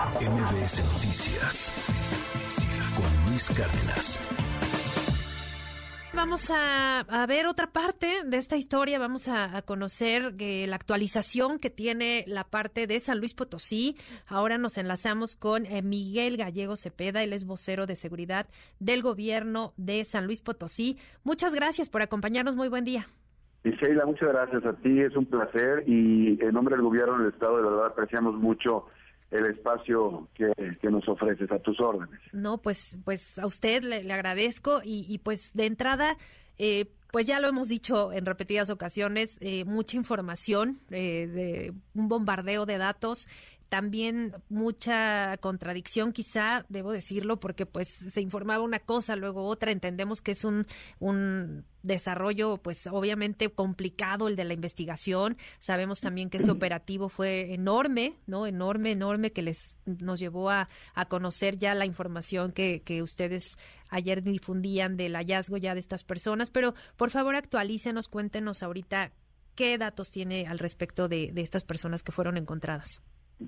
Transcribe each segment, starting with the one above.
MBS Noticias con Luis Cárdenas. Vamos a, ver otra parte de esta historia, vamos a, conocer eh, la actualización que tiene la parte de San Luis Potosí. Ahora nos enlazamos con eh, Miguel Gallego Cepeda, él es vocero de seguridad del gobierno de San Luis Potosí. Muchas gracias por acompañarnos, muy buen día. Y Sheila, muchas gracias a ti, es un placer y en nombre del gobierno del Estado de verdad apreciamos mucho el espacio que, nos ofreces a tus órdenes. No, pues, pues a usted le, agradezco y, pues de entrada, eh, pues ya lo hemos dicho en repetidas ocasiones, eh, mucha información, eh, de un bombardeo de datos también mucha contradicción quizá, debo decirlo, porque pues se informaba una cosa, luego otra, entendemos que es un, un desarrollo pues obviamente complicado el de la investigación, sabemos también que este operativo fue enorme, ¿no? Enorme, enorme, que les nos llevó a, a conocer ya la información que, que ustedes ayer difundían del hallazgo ya de estas personas, pero por favor actualícenos, cuéntenos ahorita qué datos tiene al respecto de, de estas personas que fueron encontradas.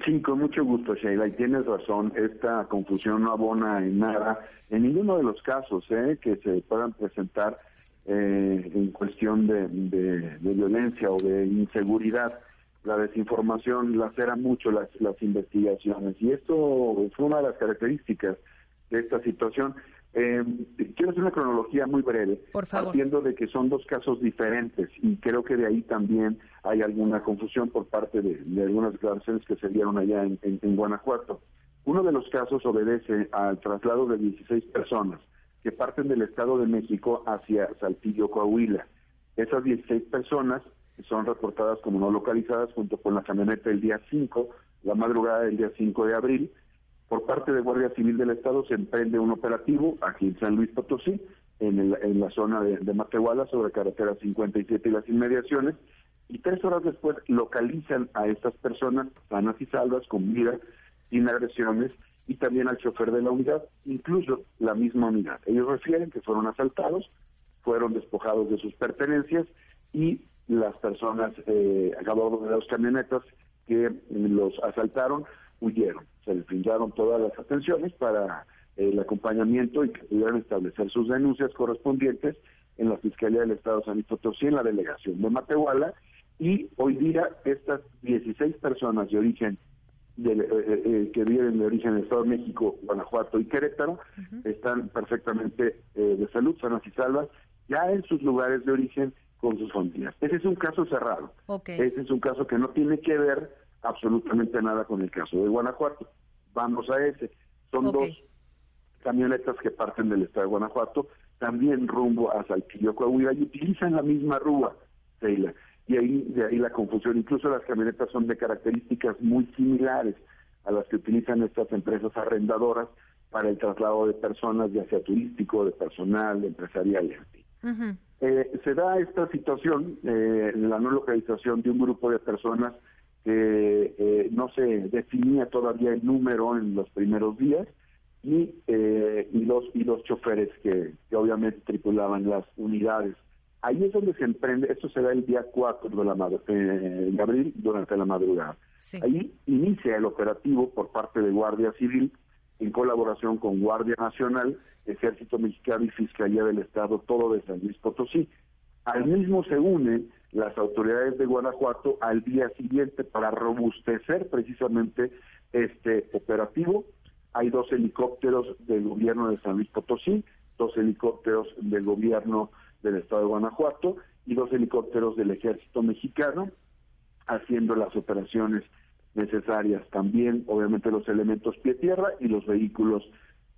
Sí, con mucho gusto, Sheila, y tienes razón, esta confusión no abona en nada, en ninguno de los casos ¿eh? que se puedan presentar eh, en cuestión de, violencia o de inseguridad. La desinformación lacera mucho las, las investigaciones, y esto fue una de las características de esta situación. Eh, quiero hacer una cronología muy breve, Por partiendo de que son dos casos diferentes y creo que de ahí también hay alguna confusión por parte de, algunas declaraciones que se dieron allá en, Guanajuato. Uno de los casos obedece al traslado de 16 personas que parten del Estado de México hacia Saltillo, Coahuila. Esas 16 personas son reportadas como no localizadas junto con la camioneta del día 5, la madrugada del día 5 de abril, por parte de Guardia Civil del Estado se emprende un operativo aquí en San Luis Potosí, en, en la zona de, Matehuala, sobre carretera 57 y las inmediaciones, y tres horas después localizan a estas personas sanas y salvas, con vida, sin agresiones, y también al chofer de la unidad, incluso la misma unidad. Ellos refieren que fueron asaltados, fueron despojados de sus pertenencias y las personas eh, a bordo de las camionetas que los asaltaron huyeron. Se les brindaron todas las atenciones para el acompañamiento y que pudieran establecer sus denuncias correspondientes en la Fiscalía del Estado de San Potosí, en la delegación de Matehuala, y hoy día estas 16 personas de origen de, eh, eh, eh, que viven de origen del Estado de México, Guanajuato y Querétaro, están perfectamente de salud, sanas y salvas, ya en sus lugares de origen con sus familias. Ese es un caso cerrado. Ese es un caso que no tiene que ver absolutamente nada con el caso de Guanajuato. Vamos a ese. Son dos camionetas que parten del estado de Guanajuato, también rumbo a Saltillo, Coahuila, y utilizan la misma rúa, Sheila. Y ahí, de ahí la confusión. Incluso las camionetas son de características muy similares a las que utilizan estas empresas arrendadoras para el traslado de personas, ya sea turístico, de personal, empresarial y así. Eh, se da esta situación, eh, la no localización de un grupo de personas que eh, no se definía todavía el número en los primeros días y, eh, y los y los choferes que, obviamente tripulaban las unidades. Ahí es donde se emprende, esto se da el día 4 de, la eh, de abril durante la madrugada. Ahí inicia el operativo por parte de Guardia Civil en colaboración con Guardia Nacional, Ejército Mexicano y Fiscalía del Estado, todo de San Luis Potosí. Al mismo se unen las autoridades de Guanajuato al día siguiente para robustecer precisamente este operativo. Hay dos helicópteros del gobierno de San Luis Potosí, dos helicópteros del gobierno del estado de Guanajuato y dos helicópteros del ejército mexicano haciendo las operaciones necesarias. También, obviamente, los elementos pie-tierra y los vehículos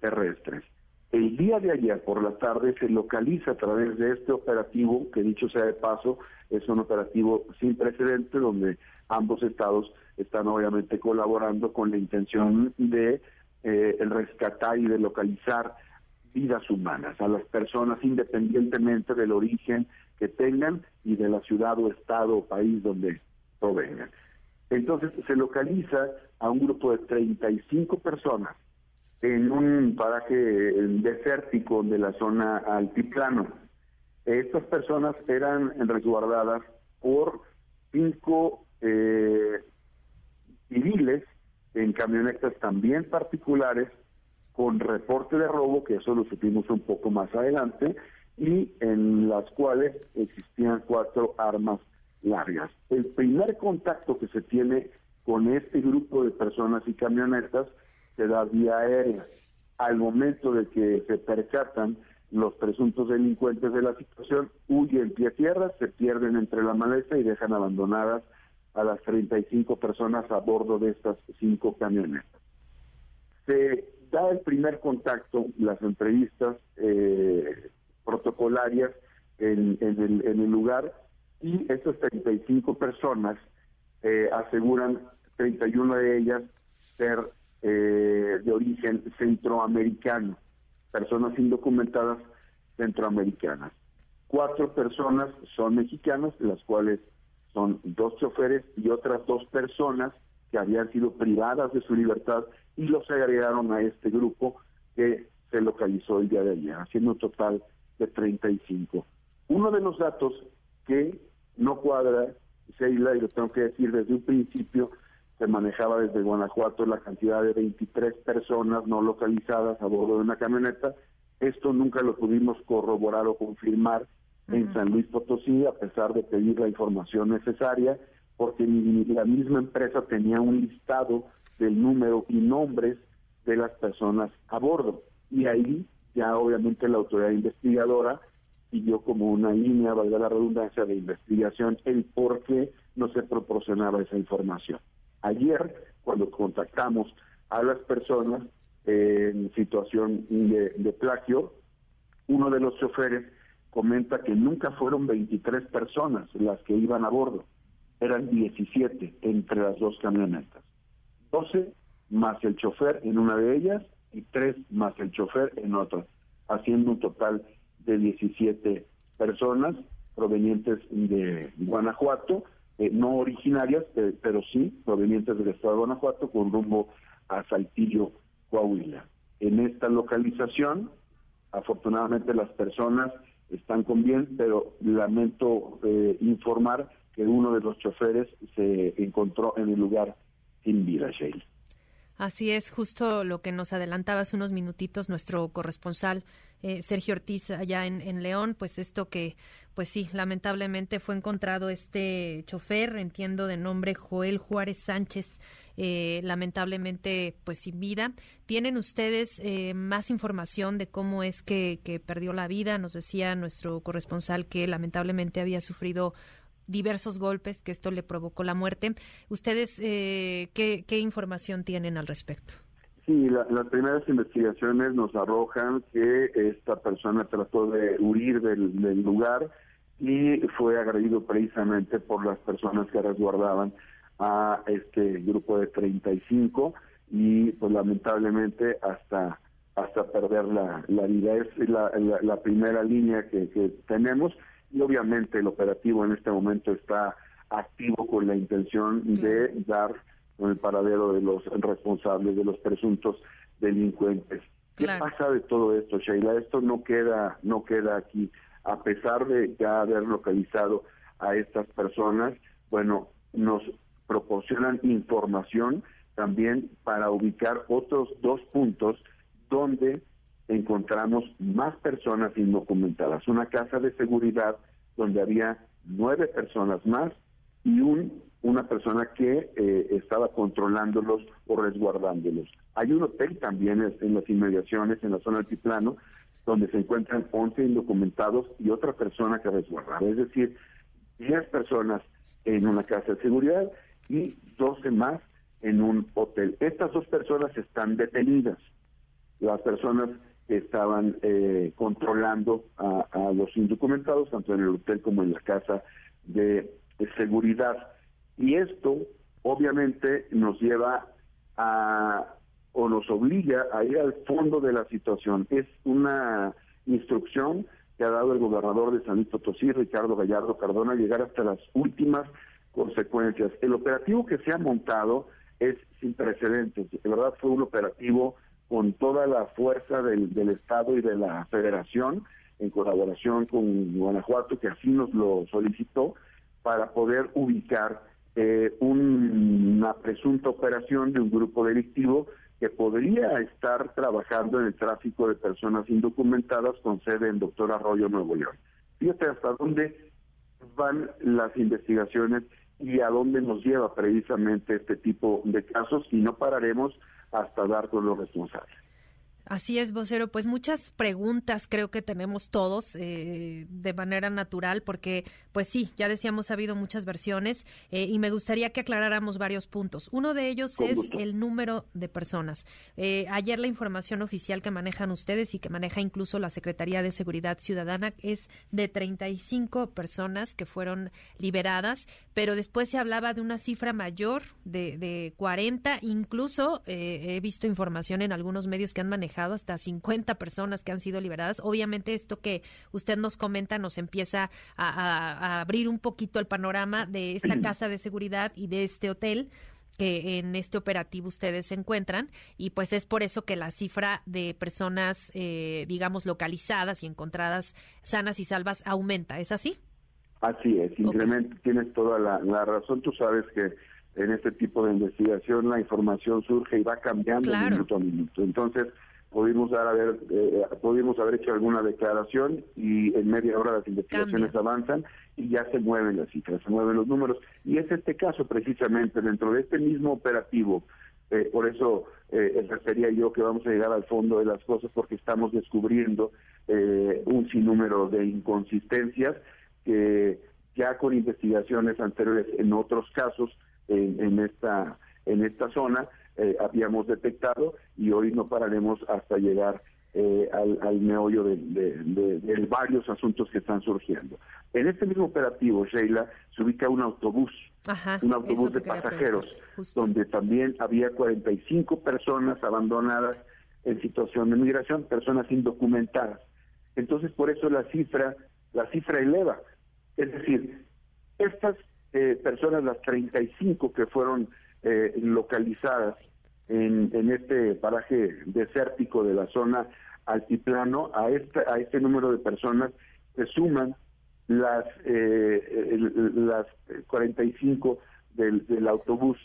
terrestres. El día de ayer por la tarde se localiza a través de este operativo, que dicho sea de paso, es un operativo sin precedente donde ambos estados están obviamente colaborando con la intención de eh, rescatar y de localizar vidas humanas a las personas independientemente del origen que tengan y de la ciudad o estado o país donde provengan. Entonces se localiza a un grupo de 35 personas en un paraje desértico de la zona altiplano. Estas personas eran resguardadas por cinco eh, civiles, en camionetas también particulares con reporte de robo, que eso lo supimos un poco más adelante, y en las cuales existían cuatro armas largas. El primer contacto que se tiene con este grupo de personas y camionetas se da vía aérea. Al momento de que se percatan los presuntos delincuentes de la situación, huyen pie a tierra, se pierden entre la maleza y dejan abandonadas a las 35 personas a bordo de estas cinco camionetas. Se da el primer contacto, las entrevistas eh, protocolarias en, el, lugar y esas 35 personas eh, aseguran 31 de ellas ser eh, de origen centroamericano, personas indocumentadas centroamericanas. Cuatro personas son mexicanas, las cuales son dos choferes y otras dos personas que habían sido privadas de su libertad y los agregaron a este grupo que se localizó el día de ayer, haciendo un total de 35. Uno de los datos que no cuadra, Sheila, y lo tengo que decir desde un principio, se manejaba desde Guanajuato la cantidad de 23 personas no localizadas a bordo de una camioneta. Esto nunca lo pudimos corroborar o confirmar en San Luis Potosí, a pesar de pedir la información necesaria, porque la misma empresa tenía un listado del número y nombres de las personas a bordo. Y ahí ya obviamente la autoridad investigadora siguió como una línea, valga la redundancia, de investigación el por qué no se proporcionaba esa información. Ayer, cuando contactamos a las personas en situación de, plagio, uno de los choferes comenta que nunca fueron 23 personas las que iban a bordo, eran 17 entre las dos camionetas. 12 más el chofer en una de ellas y 3 más el chofer en otra, haciendo un total de 17 personas provenientes de Guanajuato, eh, no originarias, eh, pero sí provenientes del estado de Guanajuato con rumbo a Saltillo, Coahuila. En esta localización, afortunadamente las personas están con bien, pero lamento eh, informar que uno de los choferes se encontró en el lugar sin vida, Sheila. Así es, justo lo que nos adelantaba hace unos minutitos nuestro corresponsal eh, Sergio Ortiz allá en, León, pues esto que, pues sí, lamentablemente fue encontrado este chofer, entiendo de nombre Joel Juárez Sánchez, eh, lamentablemente pues sin vida. ¿Tienen ustedes eh, más información de cómo es que, que perdió la vida? Nos decía nuestro corresponsal que lamentablemente había sufrido diversos golpes, que esto le provocó la muerte. ¿Ustedes eh, ¿qué, información tienen al respecto? Sí, las primeras investigaciones nos arrojan que esta persona trató de huir del, lugar y fue agredido precisamente por las personas que resguardaban a este grupo de 35 y pues lamentablemente hasta hasta perder la, la vida. Es la, la, primera línea que tenemos y obviamente el operativo en este momento está activo con la intención de dar con el paradero de los responsables, de los presuntos delincuentes. ¿Qué pasa de todo esto, Sheila? Esto no queda, no queda aquí. A pesar de ya haber localizado a estas personas, bueno, nos proporcionan información también para ubicar otros dos puntos donde encontramos más personas indocumentadas. Una casa de seguridad donde había nueve personas más y un, una persona que eh, estaba controlándolos o resguardándolos. Hay un hotel también en las inmediaciones, en la zona altiplano, donde se encuentran 11 indocumentados y otra persona que resguardaba. Es decir, 10 personas en una casa de seguridad y 12 más en un hotel. Estas dos personas están detenidas. Las personas estaban eh, controlando a, los indocumentados, tanto en el hotel como en la casa de, seguridad. Y esto obviamente nos lleva a o nos obliga a ir al fondo de la situación. Es una instrucción que ha dado el gobernador de San Luis Potosí, Ricardo Gallardo Cardona, llegar hasta las últimas consecuencias. El operativo que se ha montado es sin precedentes. De verdad fue un operativo con toda la fuerza del, Estado y de la Federación, en colaboración con Guanajuato, que así nos lo solicitó, para poder ubicar eh, una presunta operación de un grupo delictivo que podría estar trabajando en el tráfico de personas indocumentadas con sede en Doctor Arroyo, Nuevo León. Fíjate hasta dónde van las investigaciones y a dónde nos lleva precisamente este tipo de casos y no pararemos hasta dar con los responsables. Así es, vocero. Pues muchas preguntas creo que tenemos todos eh, de manera natural, porque, pues sí, ya decíamos, ha habido muchas versiones eh, y me gustaría que aclaráramos varios puntos. Uno de ellos es el número de personas. Eh, ayer la información oficial que manejan ustedes y que maneja incluso la Secretaría de Seguridad Ciudadana es de 35 personas que fueron liberadas, pero después se hablaba de una cifra mayor de, de 40. Incluso he visto información en algunos medios que han manejado hasta 50 personas que han sido liberadas. Obviamente esto que usted nos comenta nos empieza a, abrir un poquito el panorama de esta casa de seguridad y de este hotel que en este operativo ustedes se encuentran y pues es por eso que la cifra de personas, eh, digamos, localizadas y encontradas sanas y salvas aumenta. ¿Es así? Así es, incrementa, tienes toda la, razón. Tú sabes que en este tipo de investigación la información surge y va cambiando minuto a minuto. Entonces, pudimos dar haber eh, pudimos haber hecho alguna declaración y en media hora las investigaciones avanzan y ya se mueven las cifras, se mueven los números. Y es este caso precisamente dentro de este mismo operativo eh, por eso eh, refería yo que vamos a llegar al fondo de las cosas porque estamos descubriendo eh, un sinnúmero de inconsistencias que ya con investigaciones anteriores en otros casos en, en esta en esta zona eh, habíamos detectado y hoy no pararemos hasta llegar eh, al, meollo de, varios asuntos que están surgiendo. En este mismo operativo, Sheila, se ubica un autobús, un autobús de pasajeros, donde también había 45 personas abandonadas en situación de migración, personas indocumentadas. Entonces, por eso la cifra, la cifra eleva. Es decir, estas eh, personas, las 35 que fueron eh, localizadas en, en, este paraje desértico de la zona altiplano, a este, a este número de personas se suman las, eh, las 45 del, del autobús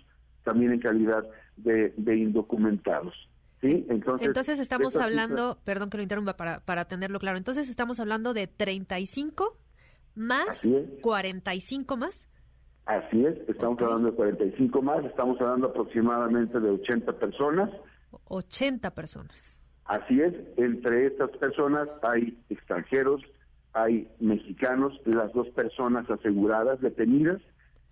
también en calidad de, de indocumentados. ¿Sí? Entonces, entonces estamos hablando, perdón que lo interrumpa para, para tenerlo claro, entonces estamos hablando de 35 más 45 más. Así es, estamos hablando de 45 más, estamos hablando aproximadamente de 80 personas. 80 personas. Así es, entre estas personas hay extranjeros, hay mexicanos, las dos personas aseguradas, detenidas,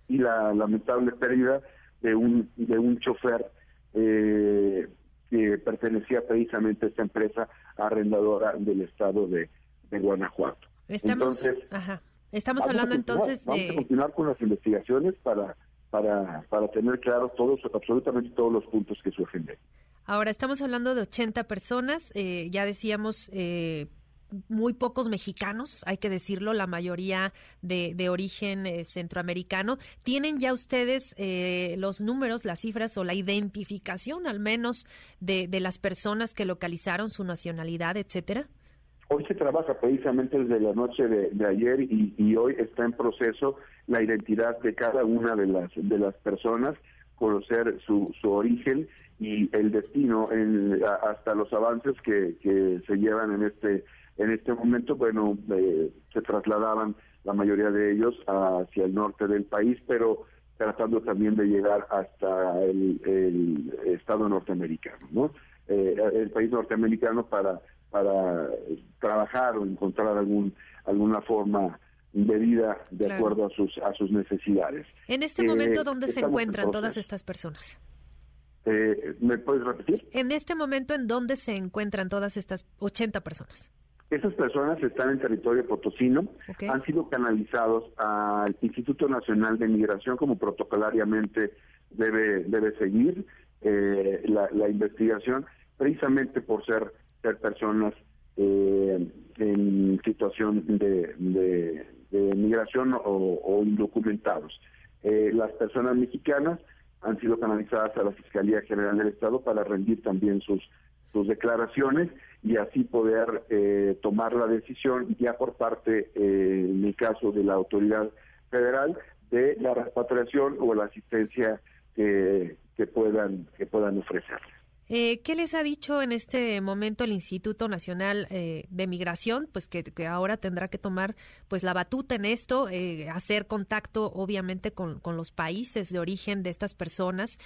y la lamentable pérdida de un, de un chofer eh, que pertenecía precisamente a esta empresa arrendadora del estado de, Guanajuato. Estamos, Entonces, ajá. Estamos hablando entonces de... Vamos a continuar con las investigaciones para, para, para tener claro todos, absolutamente todos los puntos que surgen de Ahora, estamos hablando de 80 personas, eh, ya decíamos... Eh, muy pocos mexicanos, hay que decirlo, la mayoría de, de origen eh, centroamericano. ¿Tienen ya ustedes los números, las cifras o la identificación al menos de, de las personas que localizaron su nacionalidad, etcétera? Hoy se trabaja precisamente desde la noche de, ayer y, hoy está en proceso la identidad de cada una de las de las personas, conocer su, su origen y el destino, en, hasta los avances que, que se llevan en este en este momento. Bueno, eh, se trasladaban la mayoría de ellos hacia el norte del país, pero tratando también de llegar hasta el, estado norteamericano, ¿no? Eh, el país norteamericano para para trabajar o encontrar algún alguna forma de vida de acuerdo a sus a sus necesidades. En este momento, eh, ¿dónde se encuentran todas estas personas? Eh, ¿Me puedes repetir? En este momento, ¿en dónde se encuentran todas estas 80 personas? Esas personas están en territorio potosino, han sido canalizados al Instituto Nacional de Migración como protocolariamente debe debe seguir eh, la, la investigación, precisamente por ser ser personas eh, en situación de, de, migración o, indocumentados. Eh, las personas mexicanas han sido canalizadas a la Fiscalía General del Estado para rendir también sus, sus declaraciones y así poder eh, tomar la decisión ya por parte, en el caso de la autoridad federal, de la repatriación o la asistencia que, que puedan que puedan ofrecerles. Eh, ¿Qué les ha dicho en este momento el Instituto Nacional eh, de Migración? Pues que, ahora tendrá que tomar pues la batuta en esto, eh, hacer contacto obviamente con, los países de origen de estas personas,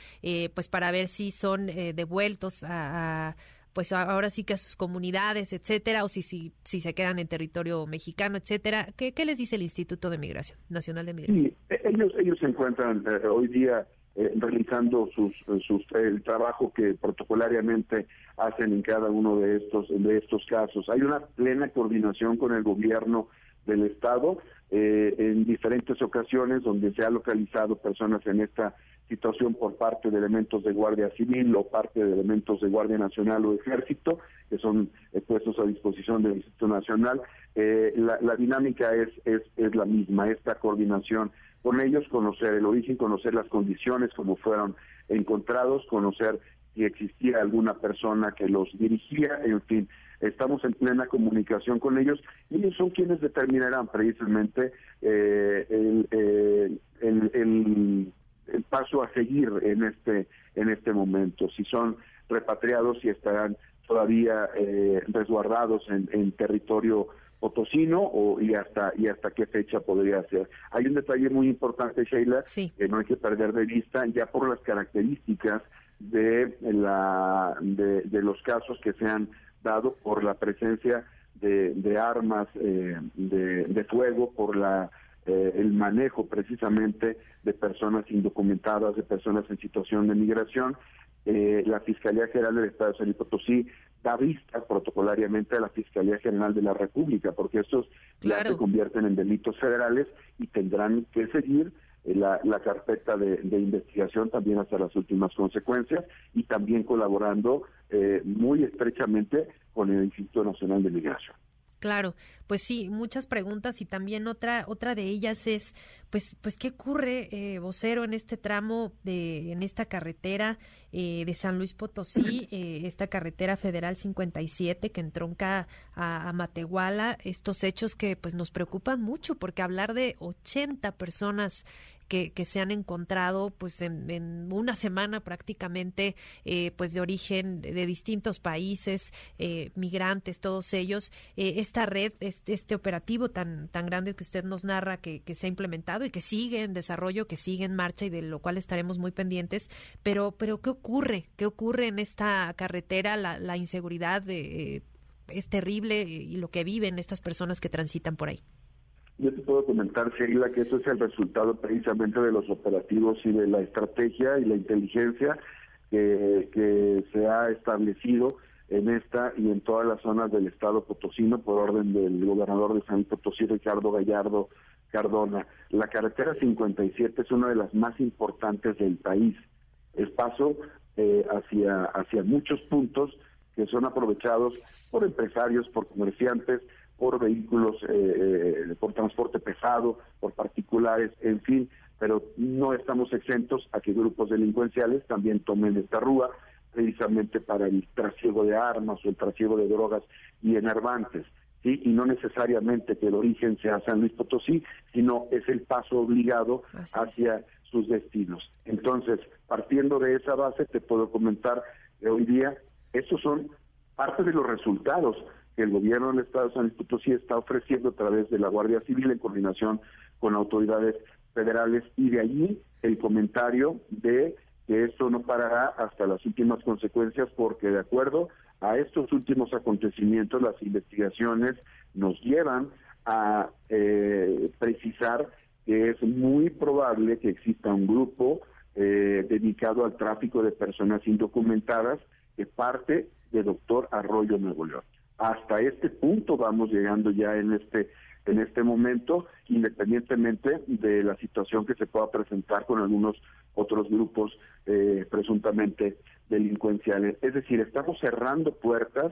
pues para ver si son devueltos a, pues ahora sí que a sus comunidades, etcétera, o si, si, se quedan en territorio mexicano, etcétera. ¿Qué, ¿Qué les dice el Instituto de Migración, Nacional de Migración? Ellos, ellos se encuentran hoy día eh, realizando sus, sus, el trabajo que protocolariamente hacen en cada uno de estos de estos casos. Hay una plena coordinación con el gobierno del estado eh, en diferentes ocasiones donde se ha localizado personas en esta situación por parte de elementos de Guardia Civil o parte de elementos de Guardia Nacional o Ejército que son eh, puestos a disposición del Instituto Nacional. la, la dinámica es, es, es la misma, esta coordinación con ellos, conocer el origen, conocer las condiciones, como fueron encontrados, conocer si existía alguna persona que los dirigía, en fin, estamos en plena comunicación con ellos y ellos son quienes determinarán precisamente eh, el, el, paso a seguir en este en este momento, si son repatriados y estarán todavía eh, resguardados en, en territorio potosino o, y hasta y hasta qué fecha podría ser. Hay un detalle muy importante, Sheila, que no hay que perder de vista, ya por las características de la de, los casos que se han dado por la presencia de, de armas eh, de, de, fuego, por la eh, el manejo precisamente de personas indocumentadas, de personas en situación de migración. Eh, la Fiscalía General del Estado de San Potosí da vista protocolariamente a la Fiscalía General de la República, porque estos ya se convierten en delitos federales y tendrán que seguir eh, la, carpeta de, investigación también hasta las últimas consecuencias y también colaborando eh, muy estrechamente con el Instituto Nacional de Migración. Claro, pues sí, muchas preguntas y también otra otra de ellas es, pues, pues qué ocurre, eh, vocero, en este tramo de, en esta carretera eh, de San Luis Potosí, eh, esta carretera federal 57 que entronca a, a, Matehuala, estos hechos que pues nos preocupan mucho porque hablar de 80 personas que, se han encontrado pues en, una semana prácticamente eh, pues de origen de, distintos países, eh, migrantes, todos ellos. Eh, esta red, este, este, operativo tan, tan grande que usted nos narra que, se ha implementado y que sigue en desarrollo, que sigue en marcha y de lo cual estaremos muy pendientes. Pero, pero ¿qué ocurre? ¿Qué ocurre en esta carretera? La, la inseguridad es terrible y lo que viven estas personas que transitan por ahí. Yo te puedo comentar, Sheila, que eso es el resultado precisamente de los operativos y de la estrategia y la inteligencia que, se ha establecido en esta y en todas las zonas del estado potosino por orden del gobernador de San Potosí, Ricardo Gallardo Cardona. La carretera 57 es una de las más importantes del país. Es paso eh, hacia, hacia muchos puntos que son aprovechados por empresarios, por comerciantes, por vehículos, eh, eh, por transporte pesado, por particulares, en fin, pero no estamos exentos a que grupos delincuenciales también tomen esta rúa precisamente para el trasiego de armas o el trasiego de drogas y enervantes. ¿sí? Y no necesariamente que el origen sea San Luis Potosí, sino es el paso obligado hacia sus destinos. Entonces, partiendo de esa base, te puedo comentar que hoy día estos son parte de los resultados que el gobierno del Estado de San Luis Potosí está ofreciendo a través de la Guardia Civil en coordinación con autoridades federales. Y de allí el comentario de que esto no parará hasta las últimas consecuencias porque de acuerdo a estos últimos acontecimientos las investigaciones nos llevan a eh, precisar que es muy probable que exista un grupo eh, dedicado al tráfico de personas indocumentadas que parte de Doctor Arroyo Nuevo León hasta este punto vamos llegando ya en este en este momento, independientemente de la situación que se pueda presentar con algunos otros grupos eh, presuntamente delincuenciales. Es decir, estamos cerrando puertas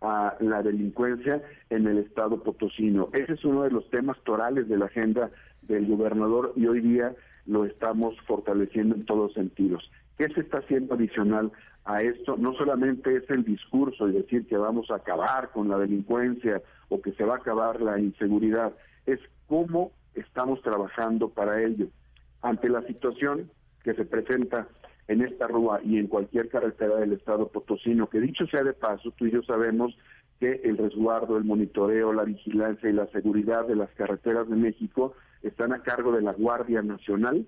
a la delincuencia en el estado potosino. Ese es uno de los temas torales de la agenda del gobernador y hoy día lo estamos fortaleciendo en todos sentidos. ¿Qué se está haciendo adicional a esto? No solamente es el discurso y decir que vamos a acabar con la delincuencia o que se va a acabar la inseguridad, es cómo estamos trabajando para ello. Ante la situación que se presenta en esta rúa y en cualquier carretera del estado potosino, que dicho sea de paso, tú y yo sabemos que el resguardo, el monitoreo, la vigilancia y la seguridad de las carreteras de México están a cargo de la Guardia Nacional.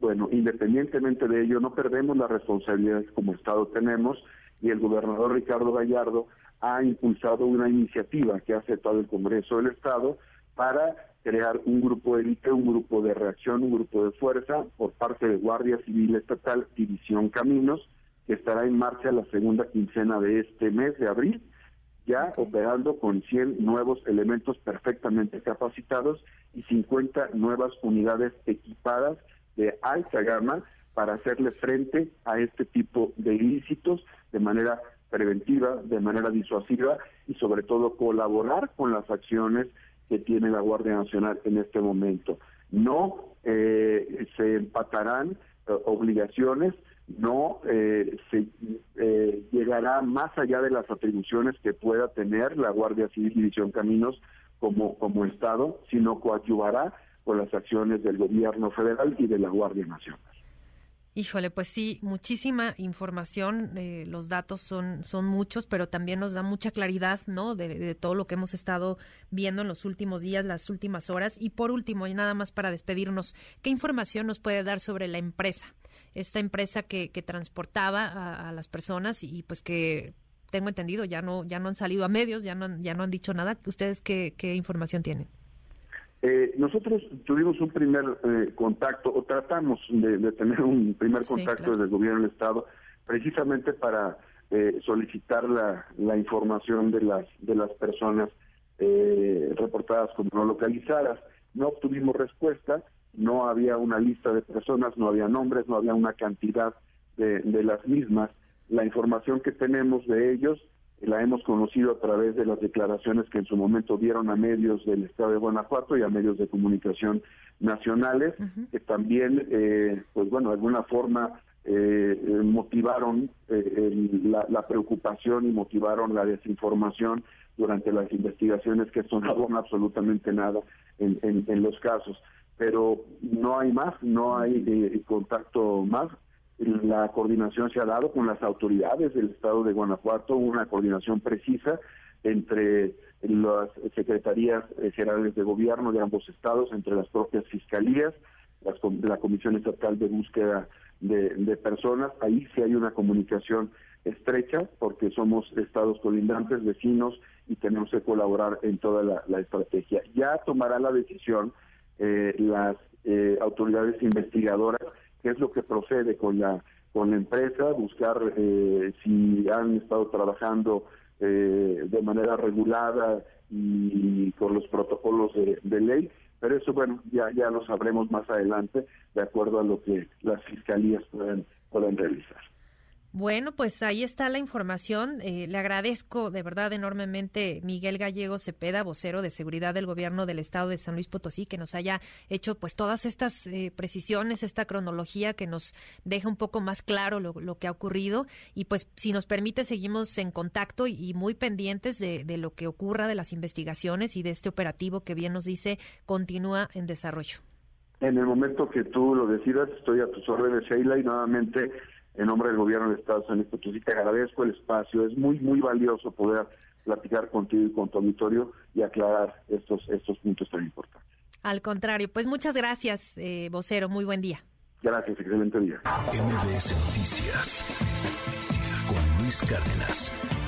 Bueno, independientemente de ello, no perdemos las responsabilidades como Estado tenemos y el gobernador Ricardo Gallardo ha impulsado una iniciativa que ha aceptado el Congreso del Estado para crear un grupo de élite, un grupo de reacción, un grupo de fuerza por parte de Guardia Civil Estatal División Caminos, que estará en marcha la segunda quincena de este mes de abril, ya operando con 100 nuevos elementos perfectamente capacitados y 50 nuevas unidades equipadas de alta gama para hacerle frente a este tipo de ilícitos de manera preventiva, de manera disuasiva y sobre todo colaborar con las acciones que tiene la Guardia Nacional en este momento. No eh, se empatarán eh, obligaciones, no eh, se llegará más allá de las atribuciones que pueda tener la Guardia Civil División Caminos como, como Estado, sino coadyuvará con las acciones del gobierno federal y de la Guardia Nacional. Híjole, pues sí, muchísima información, eh, los datos son, son muchos, pero también nos da mucha claridad, ¿no? De, todo lo que hemos estado viendo en los últimos días, las últimas horas. Y por último, y nada más para despedirnos, ¿qué información nos puede dar sobre la empresa? Esta empresa que, que transportaba a, las personas y pues que tengo entendido ya no, ya no han salido a medios, ya no, ya no han dicho nada. ¿Ustedes qué información tienen? Eh, nosotros tuvimos un primer eh, contacto, o tratamos de, tener un primer contacto desde el gobierno del Estado, precisamente para eh, solicitar la, la, información de las, de las personas reportadas como no localizadas. No obtuvimos respuesta, no había una lista de personas, no había nombres, no había una cantidad de, de las mismas. La información que tenemos de ellos la hemos conocido a través de las declaraciones que en su momento dieron a medios del Estado de Guanajuato y a medios de comunicación nacionales, que también, eh, pues bueno, de alguna forma eh, motivaron eh, la, preocupación y motivaron la desinformación durante las investigaciones que sonaban absolutamente nada en, en los casos. Pero no hay más, no hay contacto más la coordinación se ha dado con las autoridades del estado de Guanajuato, una coordinación precisa entre las secretarías generales de gobierno de ambos estados, entre las propias fiscalías, la Comisión Estatal de Búsqueda de, Personas. Ahí sí hay una comunicación estrecha porque somos estados colindantes, vecinos y tenemos que colaborar en toda la, estrategia. Ya tomará la decisión eh, las eh, autoridades investigadoras qué es lo que procede con la con la empresa, buscar eh, si han estado trabajando eh, de manera regulada y con los protocolos de, de, ley, pero eso bueno ya ya lo sabremos más adelante de acuerdo a lo que las fiscalías puedan puedan realizar. Bueno, pues ahí está la información. Eh, le agradezco de verdad enormemente Miguel Gallego Cepeda, vocero de seguridad del gobierno del estado de San Luis Potosí, que nos haya hecho pues todas estas eh, precisiones, esta cronología que nos deja un poco más claro lo, que ha ocurrido. Y pues si nos permite, seguimos en contacto y, muy pendientes de, de, lo que ocurra, de las investigaciones y de este operativo que bien nos dice continúa en desarrollo. En el momento que tú lo decidas, estoy a tus órdenes, Sheila, y nuevamente en nombre del gobierno del Estado de San Luis Potosí, te agradezco el espacio. Es muy, muy valioso poder platicar contigo y con tu auditorio y aclarar estos, estos puntos tan importantes. Al contrario, pues muchas gracias, eh, vocero. Muy buen día. Gracias, excelente día. MBS Noticias con Luis Cárdenas.